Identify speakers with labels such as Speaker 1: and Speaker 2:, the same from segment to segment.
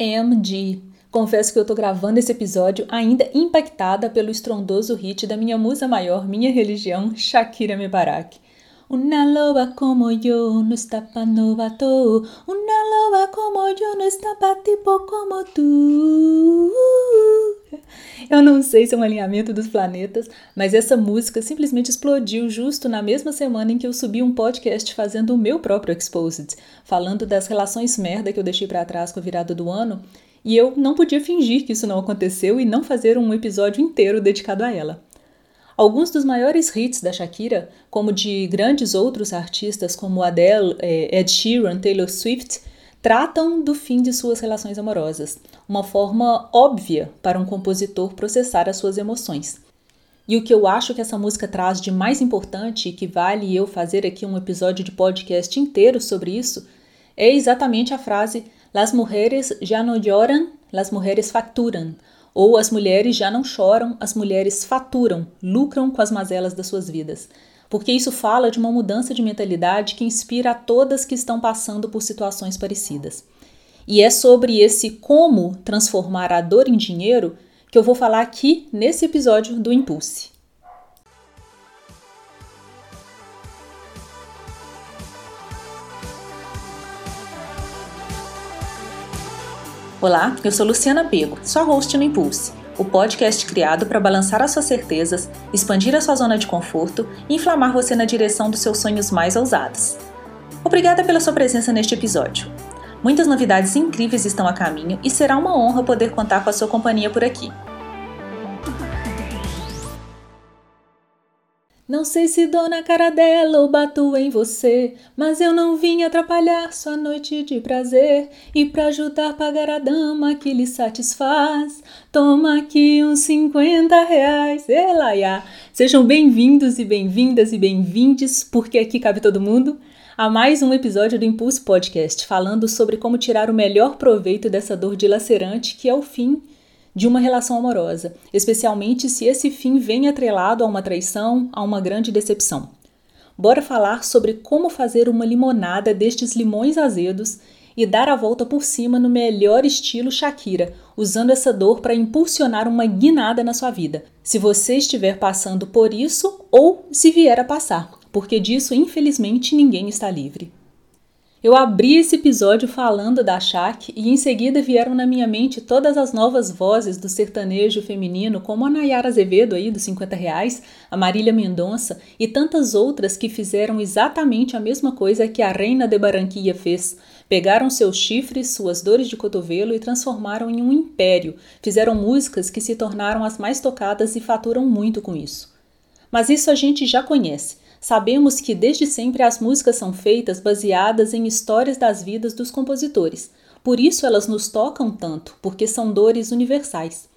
Speaker 1: OMG! Confesso que eu tô gravando esse episódio ainda impactada pelo estrondoso hit da minha musa maior, minha religião, Shakira Mebarak. Una loba como yo no está pa novato. Una loba como yo no está pa tipo como. Eu não sei se é um alinhamento dos planetas, mas essa música simplesmente explodiu justo na mesma semana em que eu subi um podcast fazendo o meu próprio Exposed, falando das relações merda que eu deixei para trás com a virada do ano, e eu não podia fingir que isso não aconteceu e não fazer um episódio inteiro dedicado a ela. Alguns dos maiores hits da Shakira, como de grandes outros artistas como Adele, eh, Ed Sheeran, Taylor Swift, tratam do fim de suas relações amorosas, uma forma óbvia para um compositor processar as suas emoções. E o que eu acho que essa música traz de mais importante e que vale eu fazer aqui um episódio de podcast inteiro sobre isso, é exatamente a frase Las mujeres já no lloran, las mujeres facturan, ou as mulheres já não choram, as mulheres faturam, lucram com as mazelas das suas vidas. Porque isso fala de uma mudança de mentalidade que inspira a todas que estão passando por situações parecidas. E é sobre esse como transformar a dor em dinheiro que eu vou falar aqui nesse episódio do Impulse. Olá, eu sou Luciana Pego, sua host no Impulse, o podcast criado para balançar as suas certezas, expandir a sua zona de conforto e inflamar você na direção dos seus sonhos mais ousados. Obrigada pela sua presença neste episódio. Muitas novidades incríveis estão a caminho e será uma honra poder contar com a sua companhia por aqui. Não sei se dou na cara dela ou bato em você, mas eu não vim atrapalhar sua noite de prazer e para ajudar pagar a dama que lhe satisfaz. Toma aqui uns 50 reais, Elaiá. Sejam bem-vindos e bem-vindas e bem-vindes, porque aqui cabe todo mundo, a mais um episódio do Impulso Podcast, falando sobre como tirar o melhor proveito dessa dor dilacerante que é o fim de uma relação amorosa, especialmente se esse fim vem atrelado a uma traição, a uma grande decepção. Bora falar sobre como fazer uma limonada destes limões azedos e dar a volta por cima no melhor estilo Shakira, usando essa dor para impulsionar uma guinada na sua vida. Se você estiver passando por isso ou se vier a passar, porque disso infelizmente ninguém está livre. Eu abri esse episódio falando da Shaq e em seguida vieram na minha mente todas as novas vozes do sertanejo feminino, como a Nayara Azevedo aí dos 50 reais, a Marília Mendonça e tantas outras que fizeram exatamente a mesma coisa que a Reina de Barranquilla fez. Pegaram seus chifres, suas dores de cotovelo e transformaram em um império. Fizeram músicas que se tornaram as mais tocadas e faturam muito com isso. Mas isso a gente já conhece. Sabemos que desde sempre as músicas são feitas baseadas em histórias das vidas dos compositores. Por isso elas nos tocam tanto, porque são dores universais.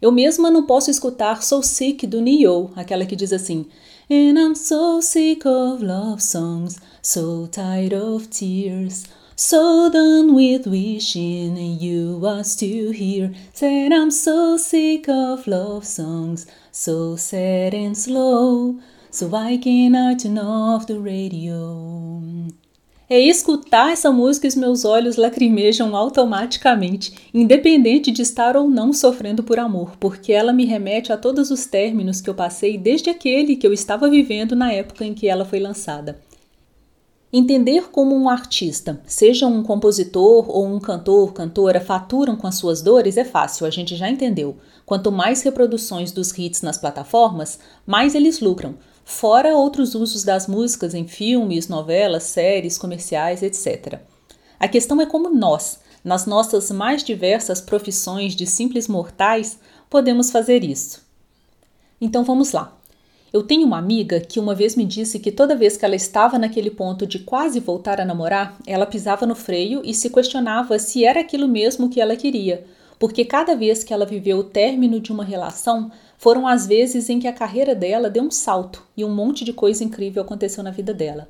Speaker 1: Eu mesma não posso escutar So Sick do Neo, aquela que diz assim: And I'm so sick of love songs, so tired of tears. So done with wishing you are still here. Said I'm so sick of love songs, so sad and slow. So I cannot turn off the radio. É escutar essa música e os meus olhos lacrimejam automaticamente, independente de estar ou não sofrendo por amor, porque ela me remete a todos os términos que eu passei desde aquele que eu estava vivendo na época em que ela foi lançada. Entender como um artista, seja um compositor ou um cantor, cantora, faturam com as suas dores é fácil, a gente já entendeu. Quanto mais reproduções dos hits nas plataformas, mais eles lucram, fora outros usos das músicas em filmes, novelas, séries, comerciais, etc. A questão é como nós, nas nossas mais diversas profissões de simples mortais, podemos fazer isso. Então vamos lá. Eu tenho uma amiga que uma vez me disse que toda vez que ela estava naquele ponto de quase voltar a namorar, ela pisava no freio e se questionava se era aquilo mesmo que ela queria, porque cada vez que ela viveu o término de uma relação, foram as vezes em que a carreira dela deu um salto e um monte de coisa incrível aconteceu na vida dela.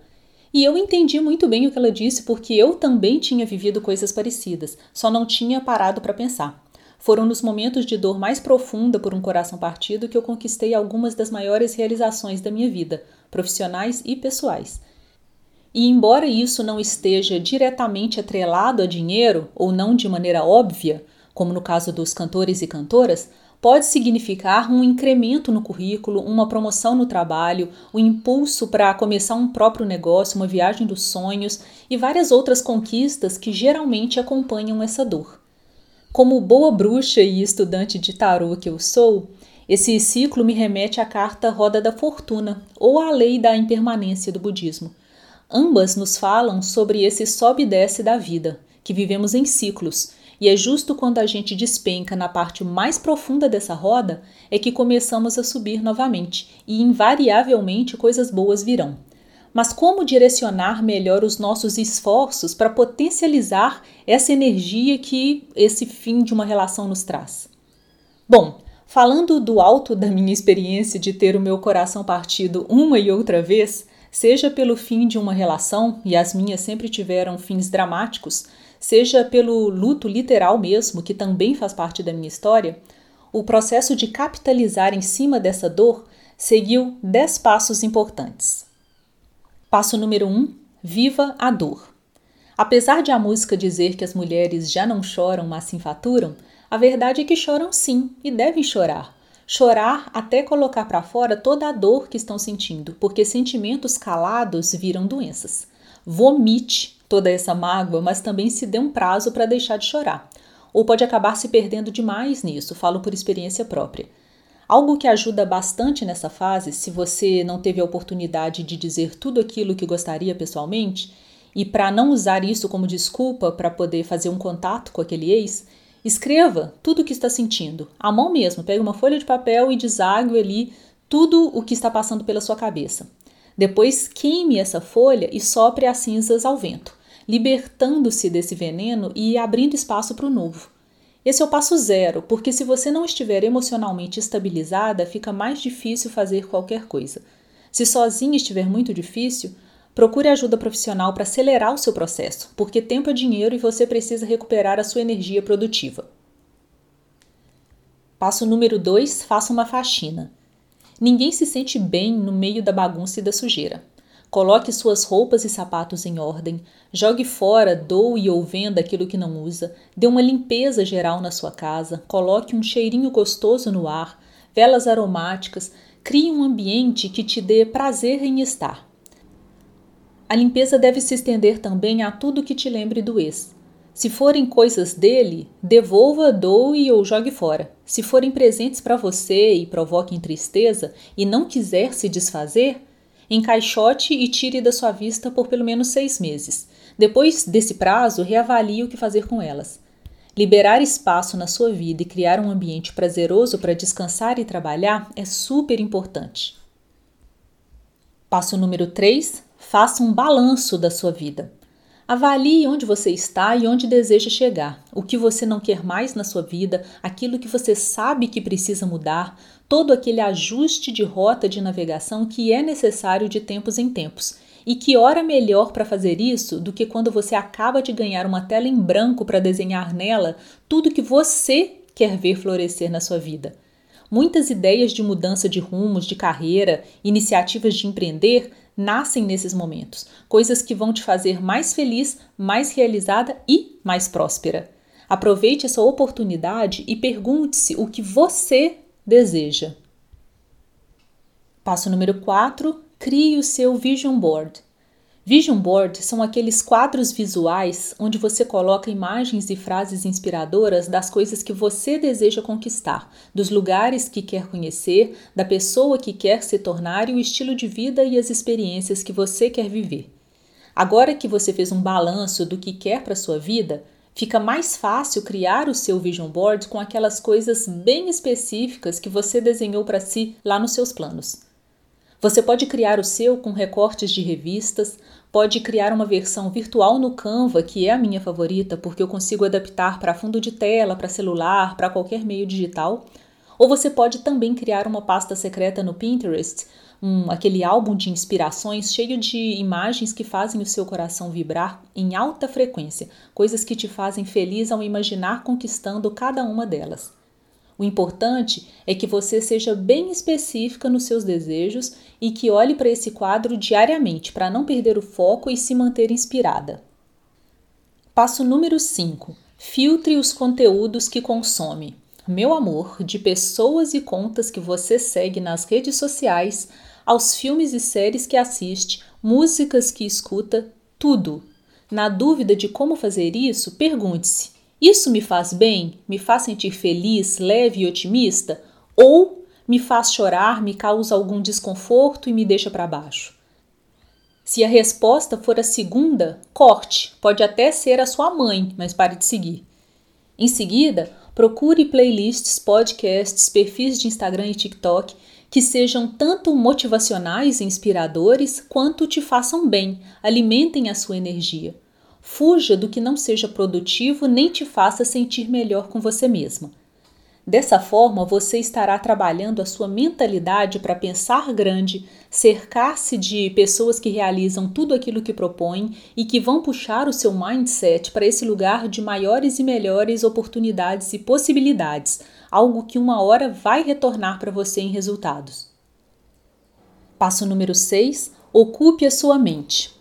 Speaker 1: E eu entendi muito bem o que ela disse porque eu também tinha vivido coisas parecidas, só não tinha parado para pensar. Foram nos momentos de dor mais profunda por um coração partido que eu conquistei algumas das maiores realizações da minha vida, profissionais e pessoais. E embora isso não esteja diretamente atrelado a dinheiro, ou não de maneira óbvia, como no caso dos cantores e cantoras, pode significar um incremento no currículo, uma promoção no trabalho, o um impulso para começar um próprio negócio, uma viagem dos sonhos e várias outras conquistas que geralmente acompanham essa dor. Como boa bruxa e estudante de tarô que eu sou, esse ciclo me remete à carta Roda da Fortuna ou à lei da impermanência do budismo. Ambas nos falam sobre esse sobe e desce da vida, que vivemos em ciclos, e é justo quando a gente despenca na parte mais profunda dessa roda é que começamos a subir novamente, e invariavelmente coisas boas virão. Mas como direcionar melhor os nossos esforços para potencializar essa energia que esse fim de uma relação nos traz? Bom, Falando do alto da minha experiência de ter o meu coração partido uma e outra vez, seja pelo fim de uma relação, e as minhas sempre tiveram fins dramáticos, seja pelo luto literal mesmo, que também faz parte da minha história, o processo de capitalizar em cima dessa dor seguiu dez passos importantes. Passo número um: viva a dor. Apesar de a música dizer que as mulheres já não choram, mas se enfaturam, a verdade é que choram sim e devem chorar. Chorar até colocar para fora toda a dor que estão sentindo, porque sentimentos calados viram doenças. Vomite toda essa mágoa, mas também se dê um prazo para deixar de chorar. Ou pode acabar se perdendo demais nisso, falo por experiência própria. Algo que ajuda bastante nessa fase, se você não teve a oportunidade de dizer tudo aquilo que gostaria pessoalmente, e para não usar isso como desculpa para poder fazer um contato com aquele ex, Escreva tudo o que está sentindo, à mão mesmo. Pegue uma folha de papel e desague ali tudo o que está passando pela sua cabeça. Depois queime essa folha e sopre as cinzas ao vento, libertando-se desse veneno e abrindo espaço para o novo. Esse é o passo zero, porque se você não estiver emocionalmente estabilizada, fica mais difícil fazer qualquer coisa. Se sozinha estiver muito difícil, Procure ajuda profissional para acelerar o seu processo, porque tempo é dinheiro e você precisa recuperar a sua energia produtiva. Passo número 2: faça uma faxina. Ninguém se sente bem no meio da bagunça e da sujeira. Coloque suas roupas e sapatos em ordem, jogue fora, doe ou venda aquilo que não usa, dê uma limpeza geral na sua casa, coloque um cheirinho gostoso no ar, velas aromáticas, crie um ambiente que te dê prazer em estar. A limpeza deve se estender também a tudo que te lembre do ex. Se forem coisas dele, devolva, doe ou jogue fora. Se forem presentes para você e provoquem tristeza e não quiser se desfazer, encaixote e tire da sua vista por pelo menos seis meses. Depois desse prazo, reavalie o que fazer com elas. Liberar espaço na sua vida e criar um ambiente prazeroso para descansar e trabalhar é super importante. Passo número 3: Faça um balanço da sua vida. Avalie onde você está e onde deseja chegar, o que você não quer mais na sua vida, aquilo que você sabe que precisa mudar, todo aquele ajuste de rota de navegação que é necessário de tempos em tempos. E que hora melhor para fazer isso do que quando você acaba de ganhar uma tela em branco para desenhar nela tudo que você quer ver florescer na sua vida. Muitas ideias de mudança de rumos, de carreira, iniciativas de empreender nascem nesses momentos, coisas que vão te fazer mais feliz, mais realizada e mais próspera. Aproveite essa oportunidade e pergunte-se o que você deseja. Passo número 4: crie o seu vision board. Vision board são aqueles quadros visuais onde você coloca imagens e frases inspiradoras das coisas que você deseja conquistar, dos lugares que quer conhecer, da pessoa que quer se tornar e o estilo de vida e as experiências que você quer viver. Agora que você fez um balanço do que quer para sua vida, fica mais fácil criar o seu vision board com aquelas coisas bem específicas que você desenhou para si lá nos seus planos. Você pode criar o seu com recortes de revistas, pode criar uma versão virtual no Canva, que é a minha favorita, porque eu consigo adaptar para fundo de tela, para celular, para qualquer meio digital. Ou você pode também criar uma pasta secreta no Pinterest, um, aquele álbum de inspirações cheio de imagens que fazem o seu coração vibrar em alta frequência, coisas que te fazem feliz ao imaginar conquistando cada uma delas. O importante é que você seja bem específica nos seus desejos e que olhe para esse quadro diariamente para não perder o foco e se manter inspirada. Passo número 5. Filtre os conteúdos que consome. Meu amor, de pessoas e contas que você segue nas redes sociais, aos filmes e séries que assiste, músicas que escuta, tudo. Na dúvida de como fazer isso, pergunte-se: isso me faz bem? Me faz sentir feliz, leve e otimista? Ou me faz chorar, me causa algum desconforto e me deixa para baixo? Se a resposta for a segunda, corte. Pode até ser a sua mãe, mas pare de seguir. Em seguida, procure playlists, podcasts, perfis de Instagram e TikTok que sejam tanto motivacionais e inspiradores quanto te façam bem, alimentem a sua energia. Fuja do que não seja produtivo nem te faça sentir melhor com você mesma. Dessa forma, você estará trabalhando a sua mentalidade para pensar grande, cercar-se de pessoas que realizam tudo aquilo que propõem e que vão puxar o seu mindset para esse lugar de maiores e melhores oportunidades e possibilidades, algo que uma hora vai retornar para você em resultados. Passo número 6: ocupe a sua mente.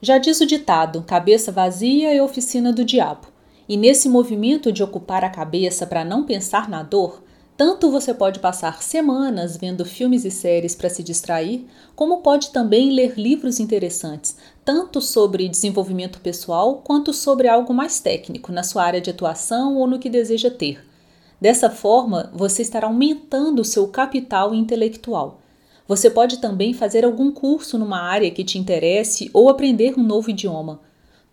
Speaker 1: Já diz o ditado: cabeça vazia é oficina do diabo. E nesse movimento de ocupar a cabeça para não pensar na dor, tanto você pode passar semanas vendo filmes e séries para se distrair, como pode também ler livros interessantes, tanto sobre desenvolvimento pessoal quanto sobre algo mais técnico na sua área de atuação ou no que deseja ter. Dessa forma, você estará aumentando o seu capital intelectual você pode também fazer algum curso numa área que te interesse ou aprender um novo idioma.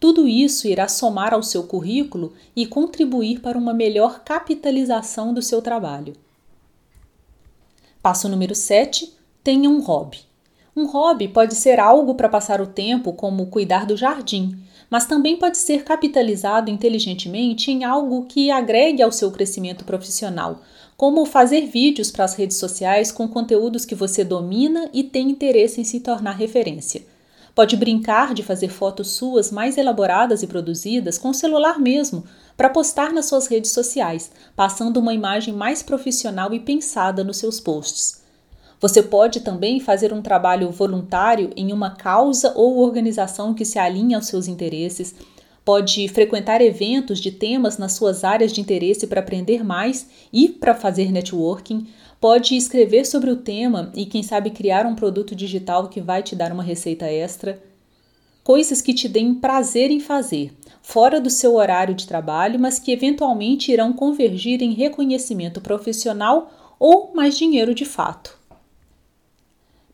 Speaker 1: Tudo isso irá somar ao seu currículo e contribuir para uma melhor capitalização do seu trabalho. Passo número 7: tenha um hobby. Um hobby pode ser algo para passar o tempo, como cuidar do jardim, mas também pode ser capitalizado inteligentemente em algo que agregue ao seu crescimento profissional, como fazer vídeos para as redes sociais com conteúdos que você domina e tem interesse em se tornar referência. Pode brincar de fazer fotos suas mais elaboradas e produzidas com o celular mesmo, para postar nas suas redes sociais, passando uma imagem mais profissional e pensada nos seus posts. Você pode também fazer um trabalho voluntário em uma causa ou organização que se alinhe aos seus interesses, pode frequentar eventos de temas nas suas áreas de interesse para aprender mais e para fazer networking, pode escrever sobre o tema e, quem sabe, criar um produto digital que vai te dar uma receita extra. Coisas que te deem prazer em fazer, fora do seu horário de trabalho, mas que eventualmente irão convergir em reconhecimento profissional ou mais dinheiro de fato.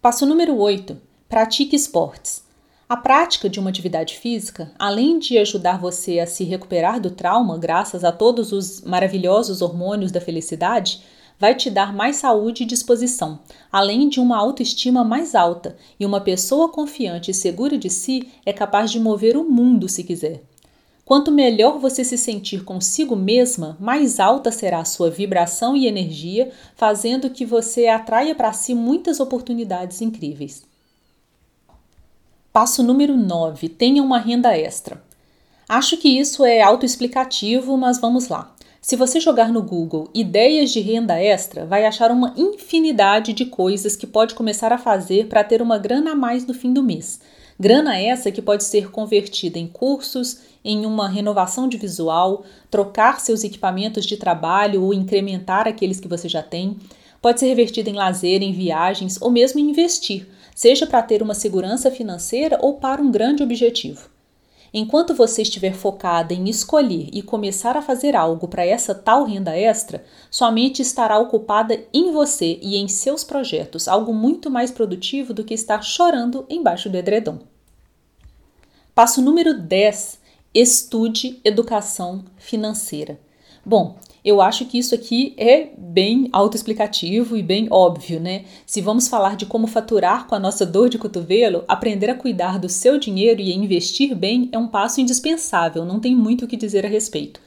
Speaker 1: Passo número 8. Pratique esportes. A prática de uma atividade física, além de ajudar você a se recuperar do trauma graças a todos os maravilhosos hormônios da felicidade, vai te dar mais saúde e disposição, além de uma autoestima mais alta, e uma pessoa confiante e segura de si é capaz de mover o mundo se quiser. Quanto melhor você se sentir consigo mesma, mais alta será a sua vibração e energia, fazendo que você atraia para si muitas oportunidades incríveis. Passo número 9: tenha uma renda extra. Acho que isso é autoexplicativo, mas vamos lá. Se você jogar no Google ideias de renda extra, vai achar uma infinidade de coisas que pode começar a fazer para ter uma grana a mais no fim do mês. Grana essa que pode ser convertida em cursos, em uma renovação de visual, trocar seus equipamentos de trabalho ou incrementar aqueles que você já tem. Pode ser revertida em lazer, em viagens ou mesmo em investir seja para ter uma segurança financeira ou para um grande objetivo. Enquanto você estiver focada em escolher e começar a fazer algo para essa tal renda extra, sua mente estará ocupada em você e em seus projetos, algo muito mais produtivo do que estar chorando embaixo do edredom. Passo número 10: estude educação financeira. Bom, eu acho que isso aqui é bem autoexplicativo e bem óbvio, né? Se vamos falar de como faturar com a nossa dor de cotovelo, aprender a cuidar do seu dinheiro e a investir bem é um passo indispensável, não tem muito o que dizer a respeito.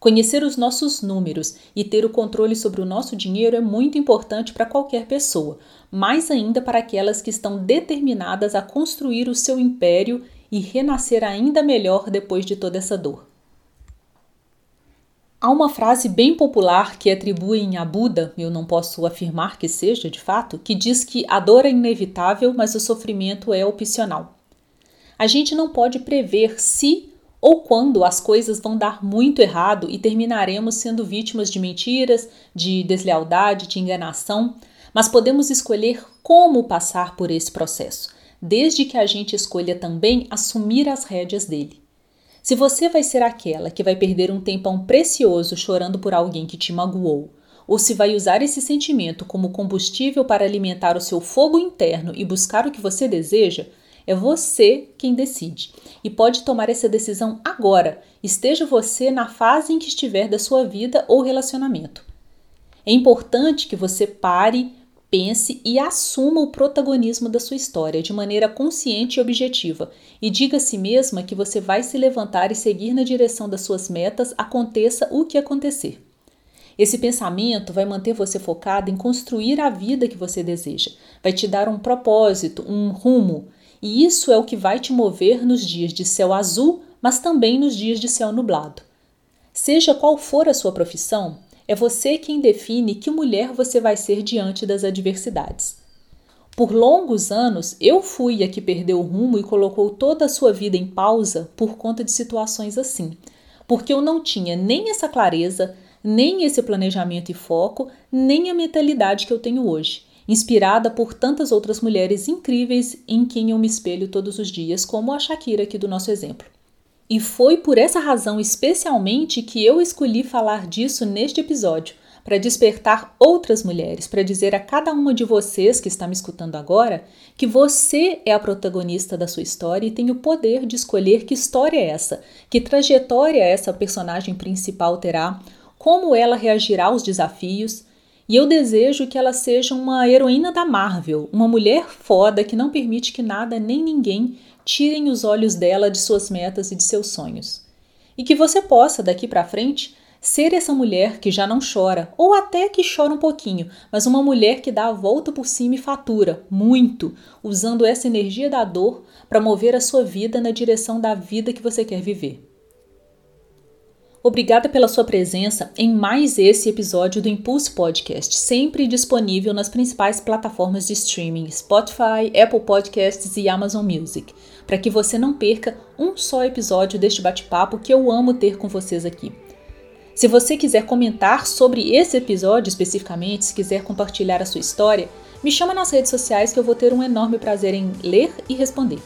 Speaker 1: Conhecer os nossos números e ter o controle sobre o nosso dinheiro é muito importante para qualquer pessoa, mais ainda para aquelas que estão determinadas a construir o seu império e renascer ainda melhor depois de toda essa dor. Há uma frase bem popular que atribuem a Buda, eu não posso afirmar que seja de fato, que diz que a dor é inevitável, mas o sofrimento é opcional. A gente não pode prever se ou quando as coisas vão dar muito errado e terminaremos sendo vítimas de mentiras, de deslealdade, de enganação, mas podemos escolher como passar por esse processo, desde que a gente escolha também assumir as rédeas dele. Se você vai ser aquela que vai perder um tempão precioso chorando por alguém que te magoou, ou se vai usar esse sentimento como combustível para alimentar o seu fogo interno e buscar o que você deseja, é você quem decide. E pode tomar essa decisão agora, esteja você na fase em que estiver da sua vida ou relacionamento. É importante que você pare, pense e assuma o protagonismo da sua história de maneira consciente e objetiva, e diga a si mesma que você vai se levantar e seguir na direção das suas metas, aconteça o que acontecer. Esse pensamento vai manter você focado em construir a vida que você deseja, vai te dar um propósito, um rumo, e isso é o que vai te mover nos dias de céu azul, mas também nos dias de céu nublado. Seja qual for a sua profissão, é você quem define que mulher você vai ser diante das adversidades. Por longos anos, eu fui a que perdeu o rumo e colocou toda a sua vida em pausa por conta de situações assim, porque eu não tinha nem essa clareza, nem esse planejamento e foco, nem a mentalidade que eu tenho hoje, inspirada por tantas outras mulheres incríveis em quem eu me espelho todos os dias, como a Shakira aqui do nosso exemplo. E foi por essa razão especialmente que eu escolhi falar disso neste episódio, para despertar outras mulheres, para dizer a cada uma de vocês que está me escutando agora que você é a protagonista da sua história e tem o poder de escolher que história é essa, que trajetória essa personagem principal terá, como ela reagirá aos desafios. E eu desejo que ela seja uma heroína da Marvel, uma mulher foda que não permite que nada nem ninguém tirem os olhos dela de suas metas e de seus sonhos. E que você possa, daqui para frente, ser essa mulher que já não chora, ou até que chora um pouquinho, mas uma mulher que dá a volta por cima e fatura muito, usando essa energia da dor para mover a sua vida na direção da vida que você quer viver. Obrigada pela sua presença em mais esse episódio do Impulse Podcast, sempre disponível nas principais plataformas de streaming Spotify, Apple Podcasts e Amazon Music, para que você não perca um só episódio deste bate-papo que eu amo ter com vocês aqui. Se você quiser comentar sobre esse episódio especificamente, se quiser compartilhar a sua história, me chama nas redes sociais que eu vou ter um enorme prazer em ler e responder.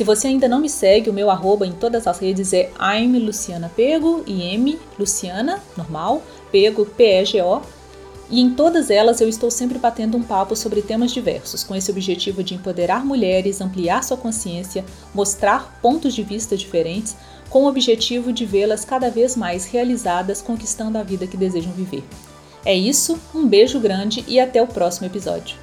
Speaker 1: Se você ainda não me segue, o meu arroba em todas as redes é I'm Luciana Pego, e M Luciana, normal, Pego, P-E-G-O. E em todas elas eu estou sempre batendo um papo sobre temas diversos, com esse objetivo de empoderar mulheres, ampliar sua consciência, mostrar pontos de vista diferentes, com o objetivo de vê-las cada vez mais realizadas, conquistando a vida que desejam viver. É isso, um beijo grande e até o próximo episódio.